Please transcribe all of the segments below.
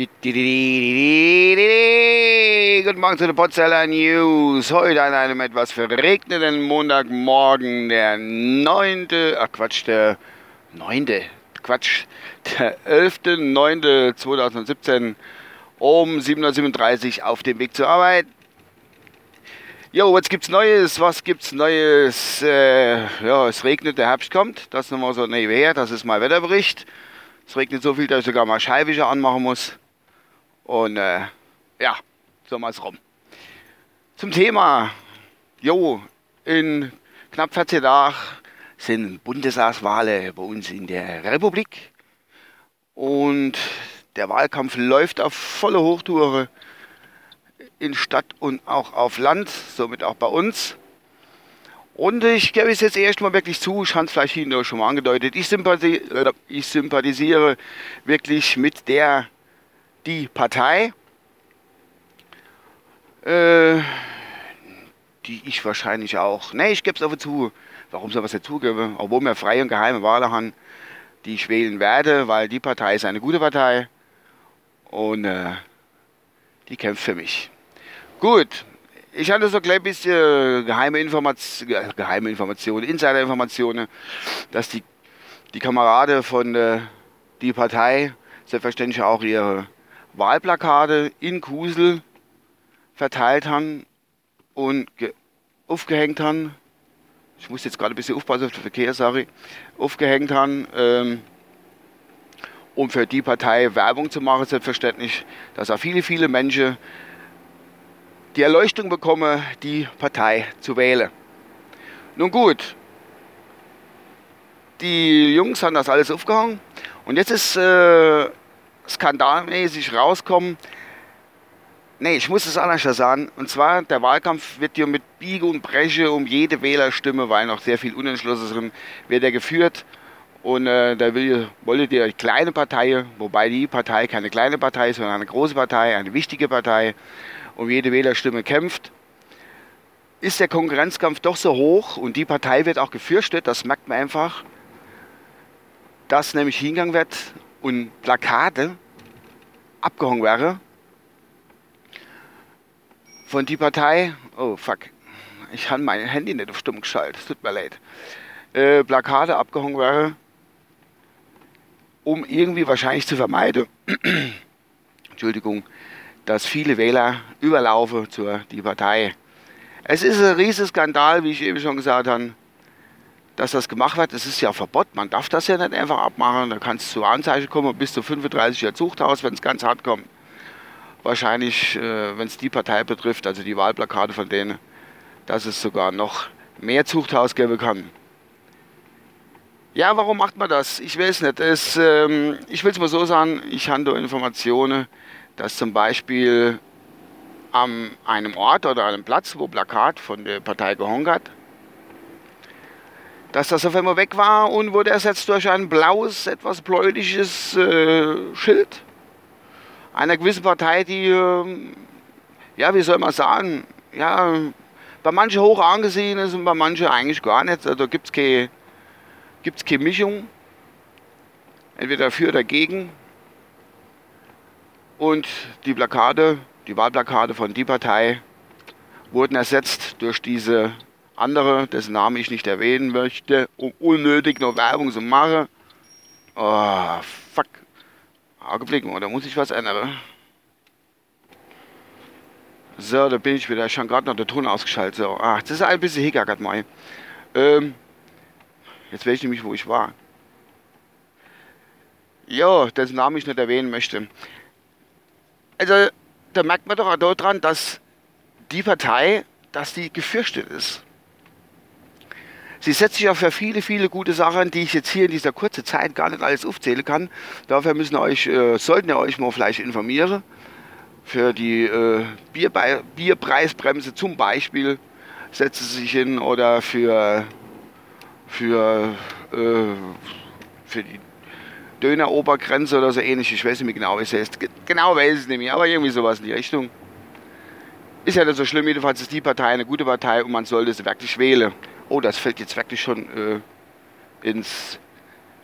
Guten Morgen zu den Potzeller News. Heute an einem etwas verregneten Montagmorgen, der 9. Ach Quatsch, der 9. Quatsch, der 11.09.2017 um 7.37 Uhr auf dem Weg zur Arbeit. Jo, was gibt's Neues? Was gibt's Neues? Äh, ja, es regnet, der Herbst kommt. Das nochmal so nebenher. Das ist mal Wetterbericht. Es regnet so viel, dass ich sogar mal Scheibenwischer anmachen muss. Und äh, ja, so mal rum. Zum Thema. Jo, in knapp 14 Tagen sind Bundestagswahlen bei uns in der Republik. Und der Wahlkampf läuft auf volle Hochtouren in Stadt und auch auf Land, somit auch bei uns. Und ich gebe es jetzt erstmal wirklich zu, ich habe es vielleicht hinterher schon mal angedeutet, ich, sympathisi äh, ich sympathisiere wirklich mit der, die Partei, äh, die ich wahrscheinlich auch, ne, ich gebe es aber zu, warum soll ich es nicht zugeben, obwohl wir freie und geheime Wahlen haben, die ich wählen werde, weil die Partei ist eine gute Partei und äh, die kämpft für mich. Gut, ich hatte so ein klein bisschen geheime, Information, geheime Informationen, Insider-Informationen, dass die, die Kameraden von äh, die Partei selbstverständlich auch ihre Wahlplakate in Kusel verteilt haben und aufgehängt haben. Ich muss jetzt gerade ein bisschen aufpassen auf den Verkehr, sorry. Aufgehängt haben, ähm, um für die Partei Werbung zu machen, selbstverständlich, dass auch viele, viele Menschen die Erleuchtung bekomme, die Partei zu wählen. Nun gut, die Jungs haben das alles aufgehangen und jetzt ist äh, skandalmäßig rauskommen, nee, ich muss es anders sagen, und zwar der Wahlkampf wird hier mit Biege und Breche um jede Wählerstimme, weil noch sehr viel unentschlossen sind, wird er geführt. Und äh, da will, wollt ihr kleine Partei, wobei die Partei keine kleine Partei ist, sondern eine große Partei, eine wichtige Partei, um jede Wählerstimme kämpft, ist der Konkurrenzkampf doch so hoch und die Partei wird auch gefürchtet, das merkt man einfach, dass nämlich hingegangen wird und Plakate abgehangen wäre. Von die Partei, oh fuck, ich habe mein Handy nicht auf stumm geschaltet, es tut mir leid, äh, Plakate abgehangen wäre, um irgendwie wahrscheinlich zu vermeiden, Entschuldigung, dass viele Wähler überlaufen zur die Partei. Es ist ein riesiger Skandal, wie ich eben schon gesagt habe, dass das gemacht wird. Es ist ja Verbot, man darf das ja nicht einfach abmachen. Da kann es zu Anzeichen kommen, bis zu 35 Jahre Zuchthaus, wenn es ganz hart kommt. Wahrscheinlich, äh, wenn es die Partei betrifft, also die Wahlplakate von denen, dass es sogar noch mehr Zuchthaus geben kann. Ja, warum macht man das? Ich weiß nicht. Es, ähm, ich will es mal so sagen, ich da Informationen, dass zum Beispiel an einem Ort oder einem Platz, wo Plakat von der Partei gehangen hat, dass das auf einmal weg war und wurde ersetzt durch ein blaues, etwas bläuliches äh, Schild einer gewissen Partei, die, äh, ja, wie soll man sagen, ja, bei manchen hoch angesehen ist und bei manchen eigentlich gar nicht. Also gibt es keine, gibt's keine Mischung, entweder dafür oder dagegen. Und die Plakate, die Wahlplakate von die Partei wurden ersetzt durch diese andere, dessen Namen ich nicht erwähnen möchte, um unnötig noch Werbung zu machen. Oh, fuck. Augenblick da muss ich was ändern. So, da bin ich wieder. Ich habe gerade noch den Ton ausgeschaltet. So, ach, das ist ein bisschen hickert mal. Ähm, jetzt weiß ich nämlich, wo ich war. Ja, dessen Namen ich nicht erwähnen möchte. Also, da merkt man doch auch daran, dass die Partei, dass die gefürchtet ist. Sie setzt sich auch für viele, viele gute Sachen, die ich jetzt hier in dieser kurzen Zeit gar nicht alles aufzählen kann. Dafür müssen euch, äh, sollten ihr euch mal vielleicht informieren. Für die äh, Bierpreisbremse zum Beispiel setzt sie sich hin oder für, für, äh, für die Döner-Obergrenze oder so ähnlich. Ich weiß nicht mehr genau, wie es heißt. Genau weiß ich es mehr, aber irgendwie sowas in die Richtung. Ist ja nicht so schlimm, jedenfalls ist die Partei eine gute Partei und man sollte sie wirklich wählen. Oh, das fällt jetzt wirklich schon äh, ins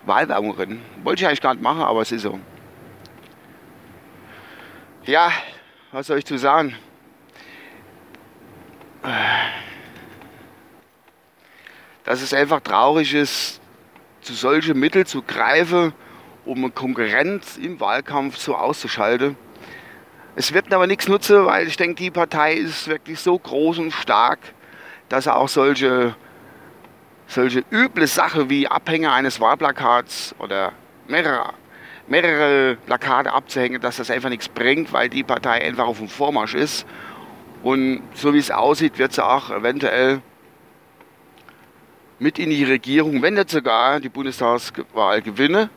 Wahlwerbung rennen. Wollte ich eigentlich gar nicht machen, aber es ist so. Ja, was soll ich zu sagen? Dass es einfach traurig ist, zu solchen Mitteln zu greifen, um eine Konkurrenz im Wahlkampf so auszuschalten. Es wird aber nichts nutzen, weil ich denke, die Partei ist wirklich so groß und stark, dass er auch solche, solche üble Sachen wie Abhänger eines Wahlplakats oder mehrere mehrere Plakate abzuhängen, dass das einfach nichts bringt, weil die Partei einfach auf dem Vormarsch ist. Und so wie es aussieht, wird sie auch eventuell mit in die Regierung, wenn nicht sogar die Bundestagswahl gewinne,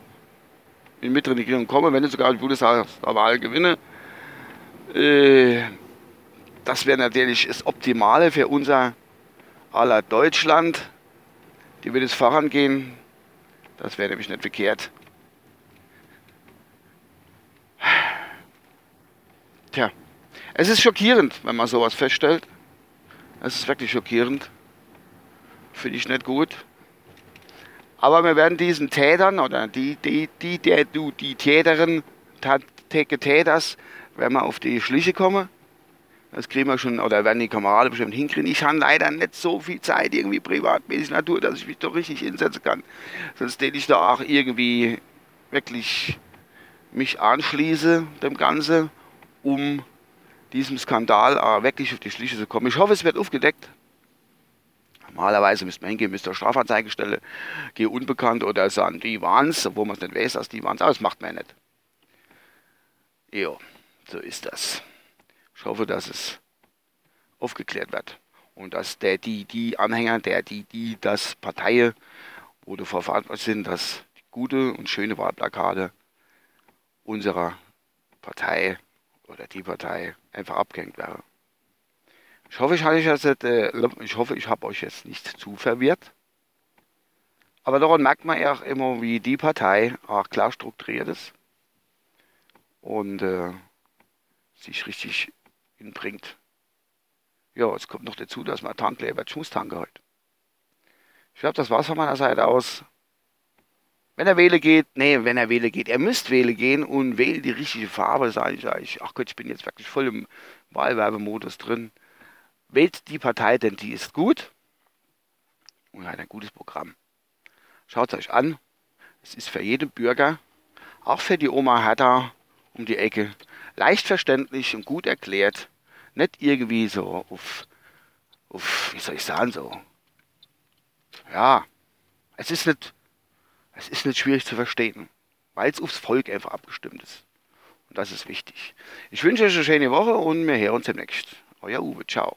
in die mittlere Regierung komme, wenn nicht sogar die Bundestagswahl gewinne. Äh, das wäre natürlich das Optimale für unser aller Deutschland. Die wird es vorangehen. Das wäre nämlich nicht verkehrt. Tja, es ist schockierend, wenn man sowas feststellt. Es ist wirklich schockierend. Finde ich nicht gut. Aber wir werden diesen Tätern oder die, die, die, der, du, die Täterin, Täters, werden wir auf die Schliche kommen. Das kriegen wir schon, oder werden die Kameraden bestimmt hinkriegen. Ich habe leider nicht so viel Zeit, irgendwie privatmäßig Natur, dass ich mich doch richtig hinsetzen kann. Sonst hätte ich da auch irgendwie wirklich mich anschließe dem Ganzen um diesem Skandal äh, wirklich auf die Schliche zu kommen. Ich hoffe, es wird aufgedeckt. Normalerweise müsste man hingehen, müsste eine Strafanzeigestelle, gehe unbekannt oder sagen, die waren es, obwohl man es nicht weiß, dass die waren es, aber das macht man ja nicht. Jo, so ist das. Ich hoffe, dass es aufgeklärt wird und dass der, die, die Anhänger, der, die, die, das Parteien, wo dafür verantwortlich sind, dass die gute und schöne Wahlplakate unserer Partei oder die Partei einfach abgehängt wäre. Ich hoffe, ich, jetzt, äh, ich hoffe, ich habe euch jetzt nicht zu verwirrt. Aber daran merkt man ja auch immer, wie die Partei auch klar strukturiert ist und äh, sich richtig hinbringt. Ja, es kommt noch dazu, dass man muss tanken heute. Ich glaube, das war's von meiner Seite aus. Wenn er wählen geht, nee, wenn er wählen geht, er müsst wählen gehen und wählen die richtige Farbe, sage ich, ich, ach Gott, ich bin jetzt wirklich voll im Wahlwerbemodus drin. Wählt die Partei, denn die ist gut und hat ein gutes Programm. Schaut es euch an. Es ist für jeden Bürger, auch für die Oma Hertha um die Ecke, leicht verständlich und gut erklärt. Nicht irgendwie so auf, auf wie soll ich sagen, so. Ja, es ist nicht es ist nicht schwierig zu verstehen, weil es aufs Volk einfach abgestimmt ist. Und das ist wichtig. Ich wünsche euch eine schöne Woche und wir hören uns demnächst. Euer Uwe, ciao.